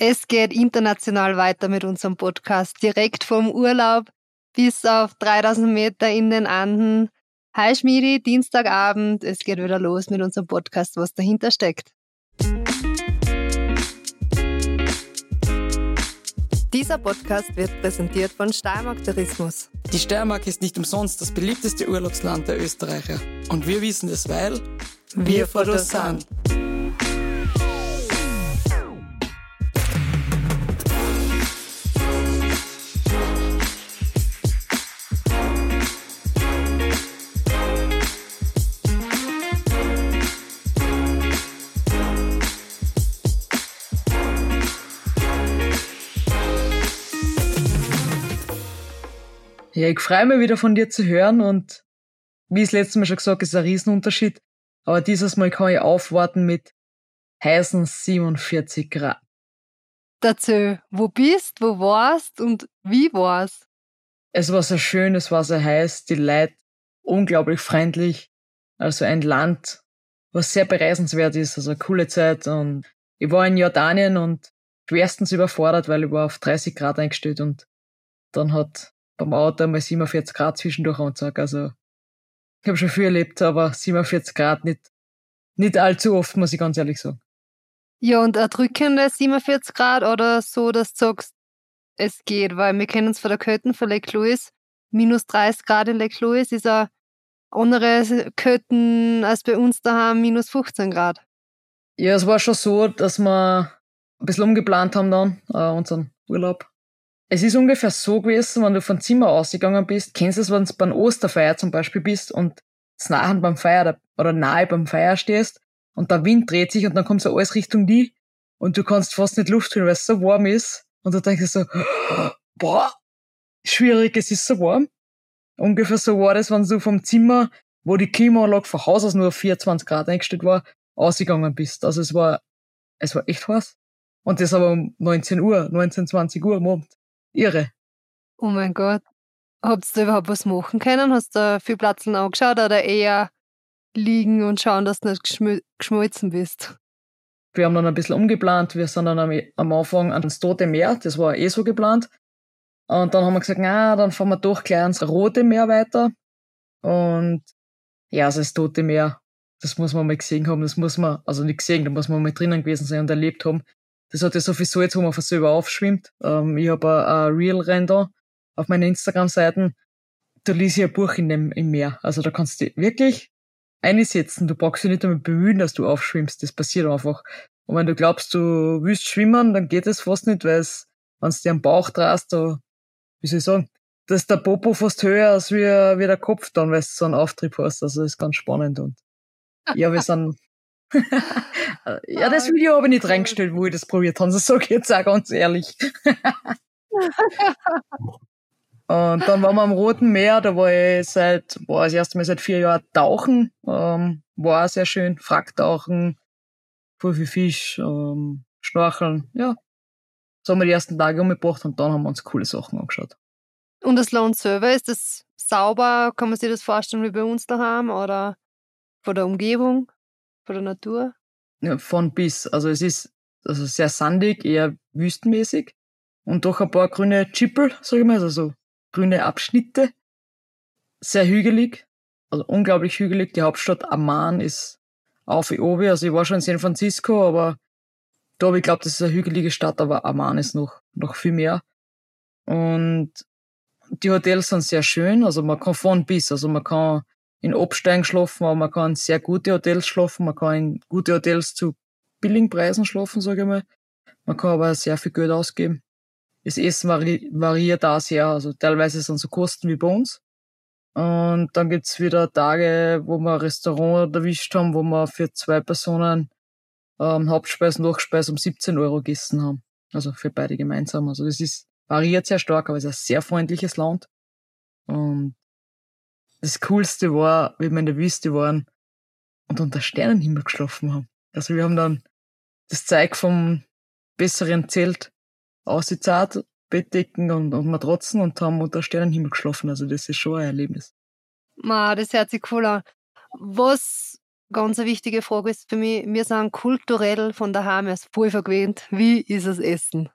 Es geht international weiter mit unserem Podcast, direkt vom Urlaub bis auf 3000 Meter in den Anden. Hi Schmidi, Dienstagabend, es geht wieder los mit unserem Podcast, was dahinter steckt. Dieser Podcast wird präsentiert von Steiermark Tourismus. Die Steiermark ist nicht umsonst das beliebteste Urlaubsland der Österreicher. Und wir wissen es, weil wir Fotos sind. Ja, ich freue mich wieder von dir zu hören und wie ich das letzte Mal schon gesagt ist ein Riesenunterschied. Aber dieses Mal kann ich aufwarten mit heißen 47 Grad. Dazu, wo bist, wo warst und wie war's? Es war sehr schön, es war sehr heiß, die Leute unglaublich freundlich. Also ein Land, was sehr bereisenswert ist, also eine coole Zeit. Und ich war in Jordanien und schwerstens überfordert, weil ich war auf 30 Grad eingestellt und dann hat beim Auto mal 47 Grad zwischendurch angezeigt. Also ich habe schon viel erlebt, aber 47 Grad nicht, nicht allzu oft, muss ich ganz ehrlich sagen. Ja, und erdrückende 47 Grad oder so, dass du sagst, es geht, weil wir kennen uns von der Köten von Lake Louis. Minus 30 Grad in Lake Louis ist eine andere Köten als bei uns daheim, minus 15 Grad. Ja, es war schon so, dass wir ein bisschen umgeplant haben dann, äh, unseren Urlaub. Es ist ungefähr so gewesen, wenn du von Zimmer ausgegangen bist, kennst du es, wenn du beim Osterfeier zum Beispiel bist und nahe beim Feier oder nahe beim Feier stehst und der Wind dreht sich und dann kommt so alles Richtung die und du kannst fast nicht Luft holen, weil es so warm ist und du denkst so, boah, schwierig, es ist so warm. Ungefähr so war das, wenn du vom Zimmer, wo die Klimaanlage von Haus aus nur auf 24 Grad eingestellt war, ausgegangen bist. Also es war, es war echt heiß. Und das aber um 19 Uhr, 19, 20 Uhr am Abend. Irre. Oh mein Gott. Habt ihr überhaupt was machen können? Hast du viel Platzeln angeschaut oder eher liegen und schauen, dass du nicht geschm geschmolzen bist? Wir haben dann ein bisschen umgeplant. Wir sind dann am, Anfang ans Tote Meer. Das war eh so geplant. Und dann haben wir gesagt, na, dann fahren wir doch gleich ans Rote Meer weiter. Und ja, also das Tote Meer, das muss man mal gesehen haben. Das muss man, also nicht gesehen, da muss man mal drinnen gewesen sein und erlebt haben. Das hat ja so viel Salz, wo man von selber aufschwimmt. Ähm, ich habe ein, Reel-Render auf meinen Instagram-Seiten. Da liest ich ein Buch in dem, im Meer. Also da kannst du wirklich einsetzen. Du brauchst dich nicht damit bemühen, dass du aufschwimmst. Das passiert einfach. Und wenn du glaubst, du willst schwimmen, dann geht es fast nicht, weil es, wenn du dir am Bauch drehst, da, wie soll ich sagen, da ist der Popo fast höher als wie, wie der Kopf dann, weil du so einen Auftrieb hast. Also das ist ganz spannend und ja, wir sind ja, das Video habe ich nicht reingestellt, wo ich das probiert habe. Das sage ich jetzt auch ganz ehrlich. Und dann waren wir am Roten Meer, da war ich seit, boah, das erste Mal seit vier Jahren tauchen. Ähm, war auch sehr schön. Fracktauchen, voll viel Fisch, ähm, Schnorcheln, ja. So haben wir die ersten Tage umgebracht und dann haben wir uns coole Sachen angeschaut. Und das Land selber, ist das sauber? Kann man sich das vorstellen wie bei uns daheim oder von der Umgebung? Von der Natur? Ja, von bis. Also es ist also sehr sandig, eher wüstenmäßig und doch ein paar grüne Chippel, sag ich mal, also so grüne Abschnitte. Sehr hügelig, also unglaublich hügelig. Die Hauptstadt Amman ist auf Obi. Also ich war schon in San Francisco, aber da habe ich glaubt, das ist eine hügelige Stadt, aber Amman ist noch, noch viel mehr. Und die Hotels sind sehr schön, also man kann von bis, also man kann in Absteigen schlafen, aber man kann sehr gute Hotels schlafen, man kann in gute Hotels zu billigen Preisen schlafen, sage ich mal. Man kann aber sehr viel Geld ausgeben. Das Essen vari variiert da sehr, also teilweise sind so Kosten wie bei uns. Und dann gibt's wieder Tage, wo wir ein Restaurant erwischt haben, wo wir für zwei Personen ähm, Hauptspeise und Nachspeise um 17 Euro gegessen haben. Also für beide gemeinsam. Also das ist variiert sehr stark, aber es ist ein sehr freundliches Land. Und das Coolste war, wie wir in der Wüste waren und unter Sternenhimmel geschlafen haben. Also wir haben dann das Zeug vom besseren Zelt ausgezahlt, Bettdecken und, und Matratzen und haben unter Sternenhimmel geschlafen. Also das ist schon ein Erlebnis. Ma, das hört sich cool an. Was ganz eine wichtige Frage ist für mich, wir sind kulturell von daheim erst voll vergewöhnt. Wie ist das Essen?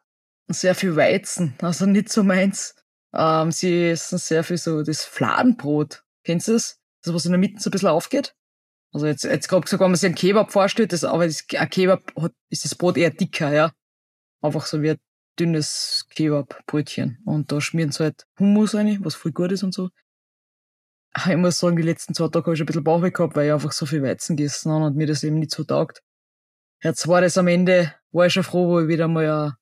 Sehr viel Weizen, also nicht so meins. Ähm, sie essen sehr viel so das Fladenbrot. Kennst du das? Das, was in der Mitte so ein bisschen aufgeht? Also jetzt, jetzt gerade gesagt, wenn man sich einen Kebab vorstellt, das, aber das, ein Kebab hat, ist das Brot eher dicker, ja. Einfach so wie ein dünnes Kebabbrötchen. Und da schmieren sie halt Hummus rein, was voll gut ist und so. Ich muss sagen, die letzten zwei Tage habe ich ein bisschen Bauchweh gehabt, weil ich einfach so viel Weizen gegessen habe und mir das eben nicht so taugt. Jetzt war das am Ende, war ich schon froh, wo ich wieder mal eine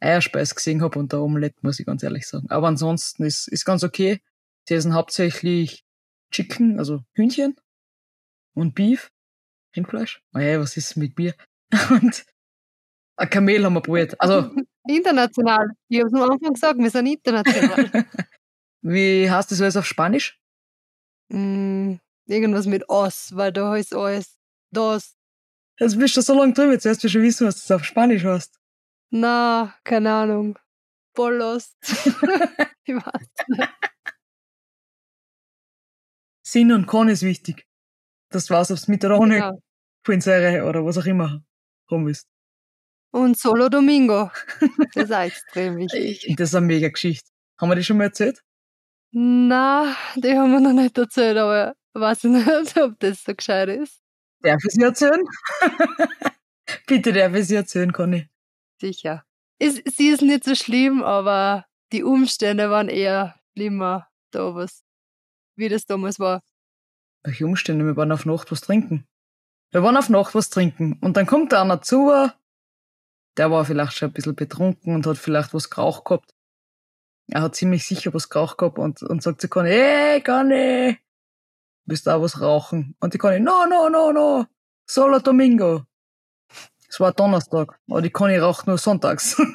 Eierspeis gesehen habe und der Omelette, muss ich ganz ehrlich sagen. Aber ansonsten ist, ist ganz okay. Sie essen hauptsächlich Chicken, also Hühnchen und Beef, Rindfleisch. Oh ja, was ist mit mir? Und ein Kamel haben wir probiert. Also international. Ich habe es am Anfang gesagt, wir sind international. Wie heißt das alles auf Spanisch? mm, irgendwas mit Os, weil da heißt alles das. Jetzt bist du so lange drüber, jetzt wirst du schon wissen, was das auf Spanisch heißt. Na, keine Ahnung. Voll lost. ich weiß nicht. Sinn und Con ist wichtig. Das war's, ob's mit oder ohne Genau. Quinceire oder was auch immer rum ist. Und Solo Domingo. Das ist auch extrem wichtig. Das ist eine mega Geschichte. Haben wir die schon mal erzählt? Na, die haben wir noch nicht erzählt, aber weiß ich nicht, ob das so gescheit ist. Darf ich sie erzählen? Bitte darf ich sie erzählen, Conny. Sicher. Ist, sie ist nicht so schlimm, aber die Umstände waren eher schlimmer, da was, wie das damals war. Welche Umstände? Wir waren auf Nacht was trinken. Wir waren auf Nacht was trinken. Und dann kommt da einer zu, der war vielleicht schon ein bisschen betrunken und hat vielleicht was geraucht gehabt. Er hat ziemlich sicher was geraucht gehabt und, und sagt zu Conny, hey, Conny, willst du auch was rauchen? Und die Conny, no, no, no, no, solo Domingo. Es war Donnerstag, aber die Conny raucht nur sonntags.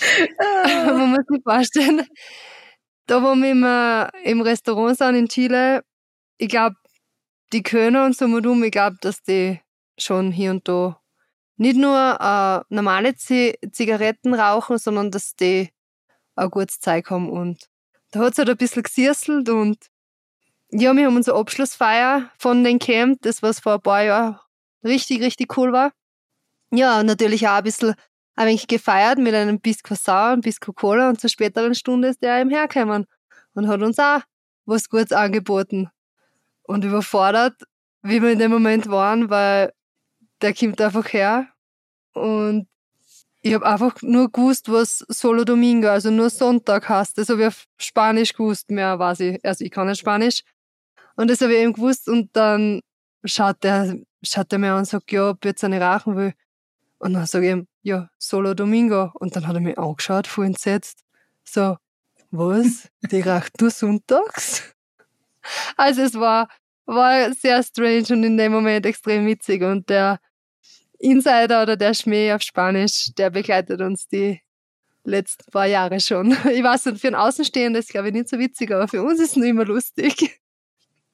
Man muss sich vorstellen, da wo wir im Restaurant sind in Chile, ich glaube, die Kölner und so mit um, ich glaube, dass die schon hier und da nicht nur äh, normale Z Zigaretten rauchen, sondern dass die ein gutes Zeug haben. Und da hat es halt ein bisschen gesierselt und ja, wir haben unsere Abschlussfeier von den Camp, das was vor ein paar Jahren richtig, richtig cool war. Ja, natürlich auch ein bisschen ein wenig gefeiert mit einem Bisco Sauer, einem Bisco Cola und zur späteren Stunde ist der eben hergekommen und hat uns auch was Gutes angeboten. Und überfordert, wie wir in dem Moment waren, weil der kommt einfach her und ich habe einfach nur gewusst, was Solo Domingo, also nur Sonntag heißt. Das habe ich auf Spanisch gewusst, mehr weiß ich. Also ich kann nicht Spanisch. Und das habe ich eben gewusst und dann schaut der, schaut der mir an und sagt, ja, ob ich jetzt eine rauchen will. Und dann sage ich ihm, ja, Solo Domingo. Und dann hat er mich angeschaut, voll entsetzt. So, was? Die raucht nur sonntags? Also es war, war sehr strange und in dem Moment extrem witzig. Und der Insider oder der Schmäh auf Spanisch, der begleitet uns die letzten paar Jahre schon. Ich weiß nicht, für einen Außenstehenden ist glaube ich nicht so witzig, aber für uns ist es nur immer lustig.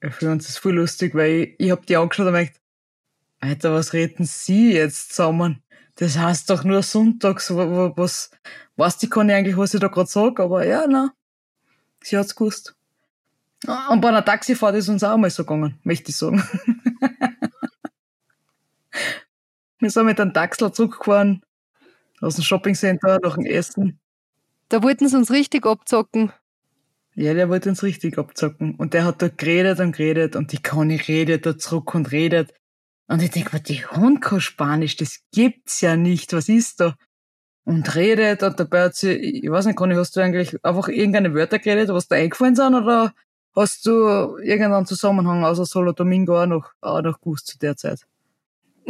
Ja, für uns ist es voll lustig, weil ich, ich hab die angeschaut und gedacht, Alter, was reden Sie jetzt zusammen? Das heißt doch nur sonntags, wa- wa- was, weiß die Conny eigentlich, was ich da gerade sag, aber ja, na, sie hat's gewusst. Und bei einer Taxifahrt ist uns auch mal so gegangen, möchte ich sagen. Wir sind mit einem Taxler zurückgefahren, aus dem Shoppingcenter, nach dem Essen. Da wollten sie uns richtig abzocken. Ja, der wollte uns richtig abzocken. Und der hat da geredet und geredet und die Conny redet da zurück und redet. Und ich denk mir, die Hund kann Spanisch, das gibt's ja nicht, was ist da? Und redet und dabei hat sie, ich weiß nicht, Conny, hast du eigentlich einfach irgendeine Wörter geredet, was dir eingefallen sind oder hast du irgendeinen Zusammenhang außer Solo Domingo auch noch, auch noch gewusst zu der Zeit?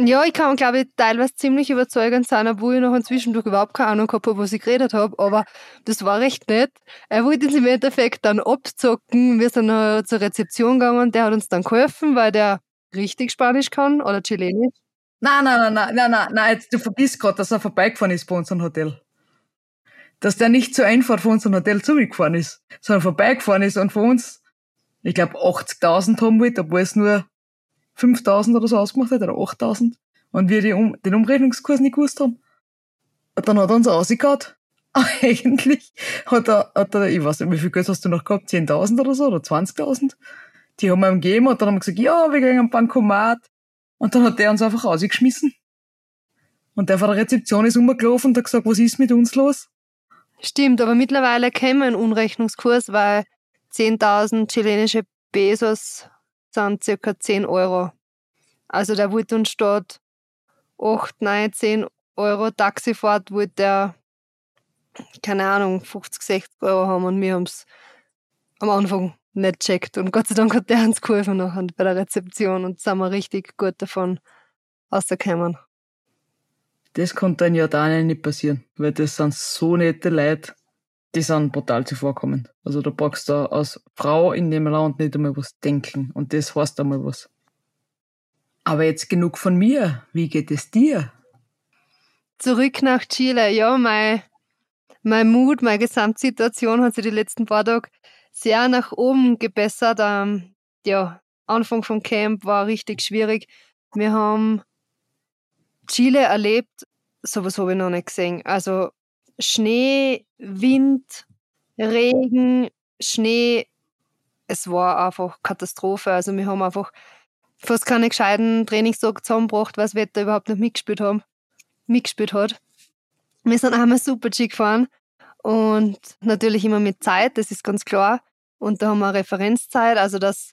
Ja, ich kann, glaube ich, teilweise ziemlich überzeugend sein, obwohl ich noch inzwischen durch überhaupt keine Ahnung gehabt habe, was ich geredet habe, aber das war recht nett. Er wollte uns im Endeffekt dann abzocken. Wir sind zur Rezeption gegangen, der hat uns dann geholfen, weil der richtig Spanisch kann oder Chilenisch. Nein, nein, nein, nein, nein, nein, nein, jetzt, du vergisst gerade, dass er vorbeigefahren ist bei unserem Hotel. Dass der nicht zur Einfahrt von unserem Hotel zurückgefahren ist, sondern vorbeigefahren ist und von uns, ich glaube, 80.000 haben wollte, obwohl es nur 5.000 oder so ausgemacht hat, oder 8.000. Und wir um, den Umrechnungskurs nicht gewusst haben. Und dann hat er uns rausgehauen. Eigentlich hat er, hat er, ich weiß nicht, wie viel Geld hast du noch gehabt? 10.000 oder so, oder 20.000? Die haben wir ihm gegeben und dann haben wir gesagt, ja, wir gehen am Bankomat. Und dann hat der uns einfach rausgeschmissen. Und der von der Rezeption ist umgelaufen und hat gesagt, was ist mit uns los? Stimmt, aber mittlerweile kennen wir einen Unrechnungskurs, weil 10.000 chilenische Pesos sind circa 10 Euro. Also der wollte uns statt 8, 9, 10 Euro Taxifahrt, wollte der, keine Ahnung, 50, 60 Euro haben und wir haben es am Anfang nicht checkt. Und Gott sei Dank hat der uns geholfen nachher bei der Rezeption und sind wir richtig gut davon rausgekommen. Das konnte in Jordanien nicht passieren, weil das sind so nette Leute, die sind brutal zuvorkommend. Also du brauchst da als Frau in dem Land nicht einmal was denken und das heißt einmal was. Aber jetzt genug von mir. Wie geht es dir? Zurück nach Chile. Ja, mein, mein Mut, meine Gesamtsituation hat sich die letzten paar Tage sehr nach oben gebessert. Ähm, ja, Anfang vom Camp war richtig schwierig. Wir haben Chile erlebt, sowas habe ich noch nicht gesehen. Also Schnee, Wind, Regen, Schnee, es war einfach Katastrophe. Also wir haben einfach fast keine gescheiten Trainingstage zusammengebracht, weil das Wetter überhaupt nicht mitgespielt, haben, mitgespielt hat. Wir sind einmal Super G gefahren und natürlich immer mit Zeit, das ist ganz klar. Und da haben wir Referenzzeit, also dass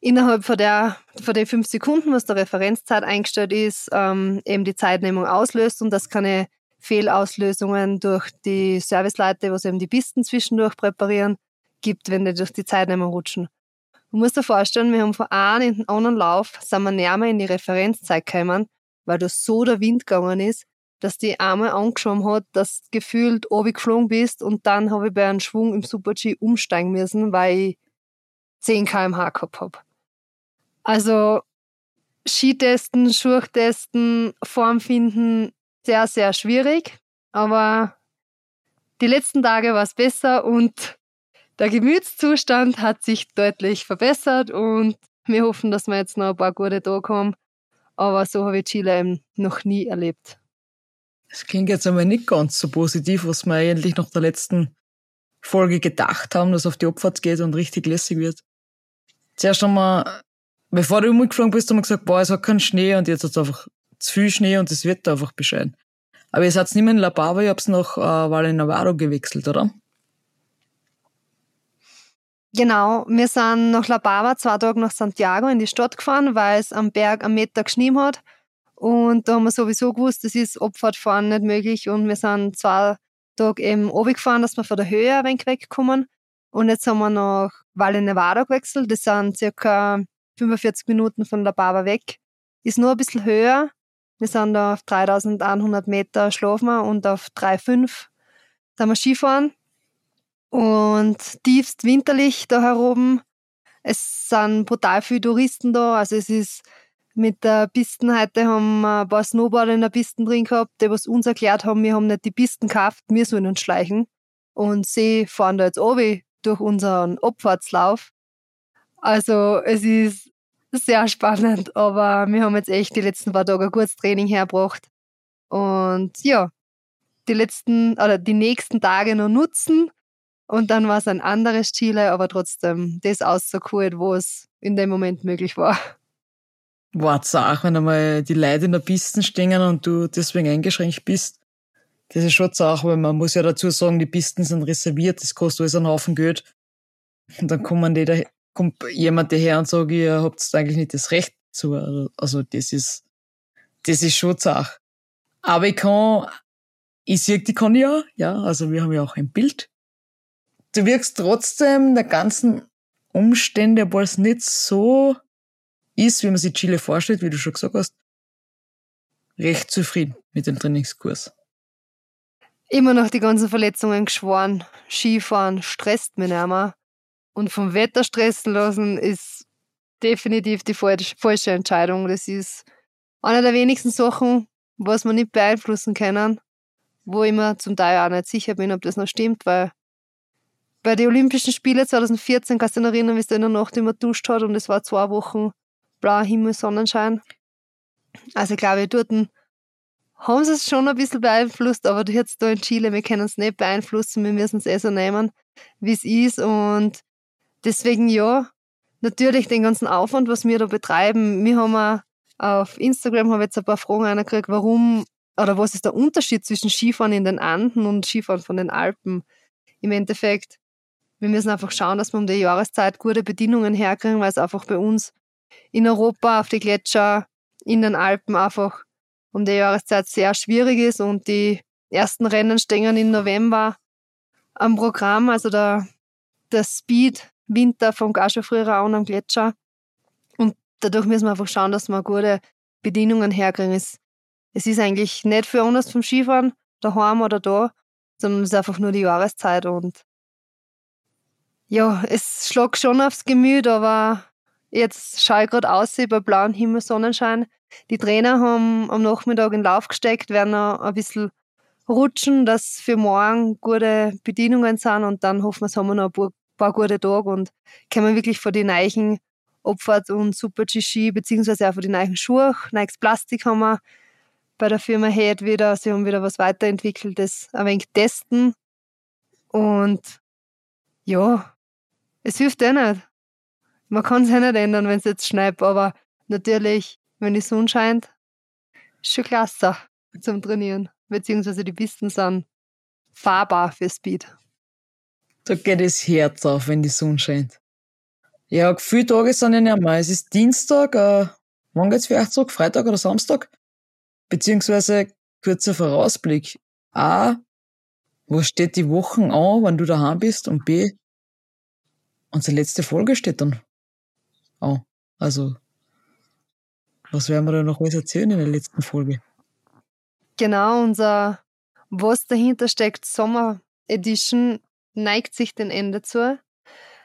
innerhalb von der, von den fünf Sekunden, was der Referenzzeit eingestellt ist, ähm, eben die Zeitnehmung auslöst und dass keine Fehlauslösungen durch die Serviceleute, was eben die Pisten zwischendurch präparieren, gibt, wenn die durch die Zeitnehmung rutschen. Du musst dir vorstellen, wir haben von einem in den anderen Lauf, sind wir näher in die Referenzzeit gekommen, weil da so der Wind gegangen ist, dass die Arme angeschoben hat, dass gefühlt oben geflogen bist und dann habe ich bei einem Schwung im Super-G umsteigen müssen, weil ich 10 kmh gehabt habe. Also Skitesten, Schurchtesten, Form finden, sehr, sehr schwierig. Aber die letzten Tage war es besser und der Gemütszustand hat sich deutlich verbessert und wir hoffen, dass wir jetzt noch ein paar gute Tage haben. Aber so habe ich Chile eben noch nie erlebt. Das klingt jetzt einmal nicht ganz so positiv, was wir eigentlich nach der letzten Folge gedacht haben, dass auf die Abfahrt geht und richtig lässig wird. Zuerst einmal, bevor du umgeflogen bist, haben wir gesagt, boah, es hat keinen Schnee und jetzt hat es einfach zu viel Schnee und das Wetter einfach bescheiden. Aber ihr seid nicht mehr in La Pava, ihr habt nach äh, Valle Navarro gewechselt, oder? Genau, wir sind nach La Pava zwei Tage nach Santiago in die Stadt gefahren, weil es am Berg am Meter geschnien hat. Und da haben wir sowieso gewusst, das ist Abfahrtfahren nicht möglich. Und wir sind zwei Tage eben gefahren, dass wir von der Höhe ein wenig wegkommen. Und jetzt haben wir nach Valle Nevada gewechselt. Das sind circa 45 Minuten von La Pava weg. Ist nur ein bisschen höher. Wir sind da auf 3100 Meter schlafen wir und auf 3,5 sind wir Skifahren und tiefst winterlich da heroben. Es sind brutal viele Touristen da, also es ist mit der Pisten heute haben wir ein paar Snowboarder in der Pisten drin gehabt, die was uns erklärt haben, wir haben nicht die Pisten gekauft, wir sollen uns schleichen. Und sie fahren da jetzt obi durch unseren Abfahrtslauf. Also es ist sehr spannend, aber wir haben jetzt echt die letzten paar Tage ein gutes Training hergebracht. Und ja, die letzten oder die nächsten Tage noch nutzen und dann war es ein anderes Chile, aber trotzdem das auszuholen, wo es in dem Moment möglich war. War's auch, wenn einmal die Leute in der Piste stehen und du deswegen eingeschränkt bist. Das ist schon auch, weil man muss ja dazu sagen, die Pisten sind reserviert, das kostet alles einen Haufen Geld. Und dann kommen die da, kommt jemand daher und sagt, ihr habt eigentlich nicht das Recht zu. Also das ist, das ist schon Sache. Aber ich kann, ich sehe die kann ja, ja, also wir haben ja auch ein Bild du wirkst trotzdem der ganzen Umstände, obwohl es nicht so ist, wie man sich Chile vorstellt, wie du schon gesagt hast, recht zufrieden mit dem Trainingskurs. Immer noch die ganzen Verletzungen geschworen. Skifahren stresst mich nicht mehr. Und vom Wetter stressen lassen ist definitiv die falsche Entscheidung. Das ist eine der wenigsten Sachen, was man nicht beeinflussen können, wo ich mir zum Teil auch nicht sicher bin, ob das noch stimmt, weil bei den Olympischen Spielen 2014 kannst du dich erinnern, wie es da in der Nacht immer duscht hat und es war zwei Wochen blauer Himmel, Sonnenschein. Also ich glaube, dort haben sie es schon ein bisschen beeinflusst, aber jetzt da in Chile, wir können es nicht beeinflussen, wir müssen es eh so nehmen, wie es ist und deswegen ja, natürlich den ganzen Aufwand, was wir da betreiben. Wir haben auf Instagram habe jetzt ein paar Fragen gekriegt, warum oder was ist der Unterschied zwischen Skifahren in den Anden und Skifahren von den Alpen? Im Endeffekt, wir müssen einfach schauen, dass wir um die Jahreszeit gute Bedingungen herkriegen, weil es einfach bei uns in Europa auf die Gletscher, in den Alpen einfach um die Jahreszeit sehr schwierig ist und die ersten Rennen stehen im November am Programm, also der, der Speed Winter fängt auch schon früher an am Gletscher und dadurch müssen wir einfach schauen, dass wir gute Bedingungen herkriegen. Es, es ist eigentlich nicht für uns vom Skifahren, daheim oder da, sondern es ist einfach nur die Jahreszeit und ja, es schlägt schon aufs Gemüt, aber jetzt schaue ich gerade aus bei blauem Himmel, Sonnenschein. Die Trainer haben am Nachmittag in Lauf gesteckt, werden noch ein bisschen rutschen, dass für morgen gute Bedienungen sind und dann hoffen wir, es haben wir noch ein paar, gute Tage und können wirklich von den neuen Abfahrt und Super G beziehungsweise auch von den neuen Schuhe, neues Plastik haben wir bei der Firma Head wieder, sie haben wieder was weiterentwickelt, das ein wenig testen und ja, es hilft eh nicht. Man kann es eh nicht ändern, wenn es jetzt schneit, aber natürlich wenn die Sonne scheint, ist schon klasse zum Trainieren. Beziehungsweise die Pisten sind fahrbar für Speed. Da geht das Herz auf, wenn die Sonne scheint. Ja, viele Tage sind ja nicht mehr. Es ist Dienstag, äh, wann geht's für euch zurück? Freitag oder Samstag? Beziehungsweise kurzer Vorausblick. A, wo steht die Wochen an, wenn du daheim bist? Und B, unsere letzte Folge steht dann an. Also was werden wir da noch alles erzählen in der letzten Folge? Genau, unser Was dahinter steckt Sommer Edition neigt sich dem Ende zu.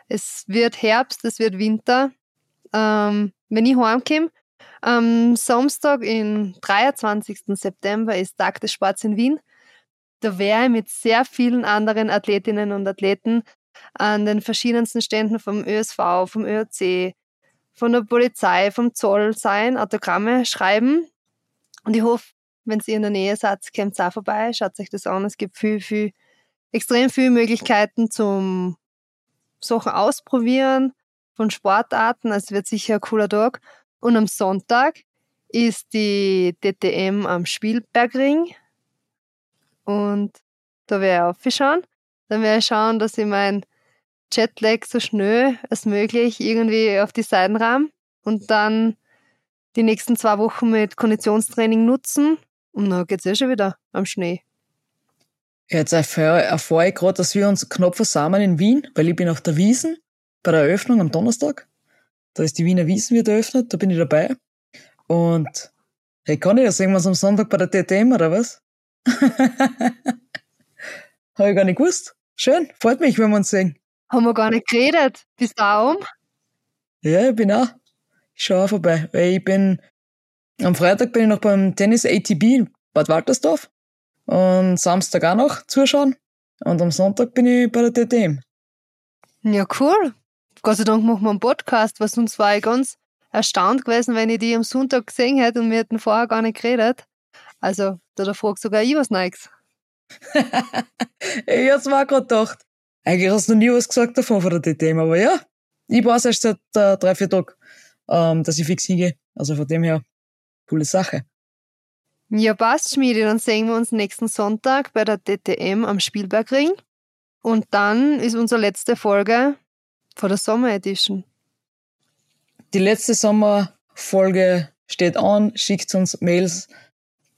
Es wird Herbst, es wird Winter. Ähm, wenn ich heimkomme, am Samstag, im 23. September, ist Tag des Sports in Wien. Da werde ich mit sehr vielen anderen Athletinnen und Athleten an den verschiedensten Ständen vom ÖSV, vom ÖRC, von der Polizei, vom Zoll sein, Autogramme schreiben. Und ich hoffe, wenn ihr in der Nähe seid, kommt auch vorbei, schaut euch das an. Es gibt viel, viel, extrem viele Möglichkeiten zum Sachen ausprobieren von Sportarten. Also es wird sicher ein cooler Tag. Und am Sonntag ist die DTM am Spielbergring. Und da werde ich aufschauen. Dann werde ich schauen, dass ich mein Jetlag so schnell als möglich irgendwie auf die Seiten rahm und dann die nächsten zwei Wochen mit Konditionstraining nutzen und dann geht's eh schon wieder am Schnee. Jetzt erfahre ich gerade, dass wir uns knapp versammeln in Wien, weil ich bin auf der Wiesen bei der Eröffnung am Donnerstag. Da ist die Wiener Wiesen wird eröffnet, da bin ich dabei. Und hey, kann ich wir uns am Sonntag bei der TTM oder was? Habe ich gar nicht gewusst. Schön, freut mich, wenn wir uns sehen. Haben wir gar nicht geredet. Bist du auch um? Ja, ich bin auch. Ich schaue auch vorbei. Weil ich bin, am Freitag bin ich noch beim Tennis ATB in Bad Waltersdorf. Und Samstag auch noch zuschauen. Und am Sonntag bin ich bei der TTM. Ja, cool. Gott sei Dank machen wir einen Podcast, weil sonst war ich ganz erstaunt gewesen, wenn ich die am Sonntag gesehen hätte und wir hätten vorher gar nicht geredet. Also, da, fragt sogar ich was Neues. ich hab's mir gerade gedacht. Eigentlich hast du noch nie was gesagt davon von der DTM, aber ja, ich weiß erst seit äh, drei, vier Tagen, ähm, dass ich fix hingehe. Also von dem her, coole Sache. Ja, passt, Schmiede. Dann sehen wir uns nächsten Sonntag bei der DTM am Spielbergring. Und dann ist unsere letzte Folge vor der Sommer Edition. Die letzte Sommerfolge steht an. Schickt uns Mails.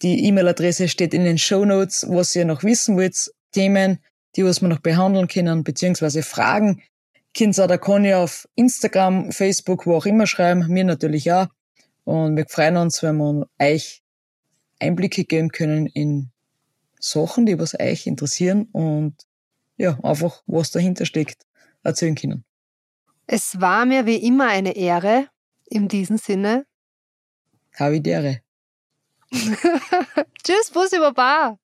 Die E-Mail-Adresse steht in den Show Notes, was ihr noch wissen wollt. Themen, die was wir noch behandeln können, beziehungsweise Fragen, könnt ihr da kann ich auf Instagram, Facebook, wo auch immer schreiben, mir natürlich auch. Und wir freuen uns, wenn wir euch Einblicke geben können in Sachen, die was euch interessieren und ja, einfach was dahinter steckt, erzählen können. Es war mir wie immer eine Ehre, in diesem Sinne. Havidere. Tschüss, Bussi Baba.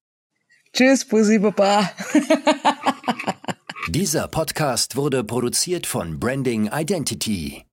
Tschüss, Bussi Baba. Dieser Podcast wurde produziert von Branding Identity.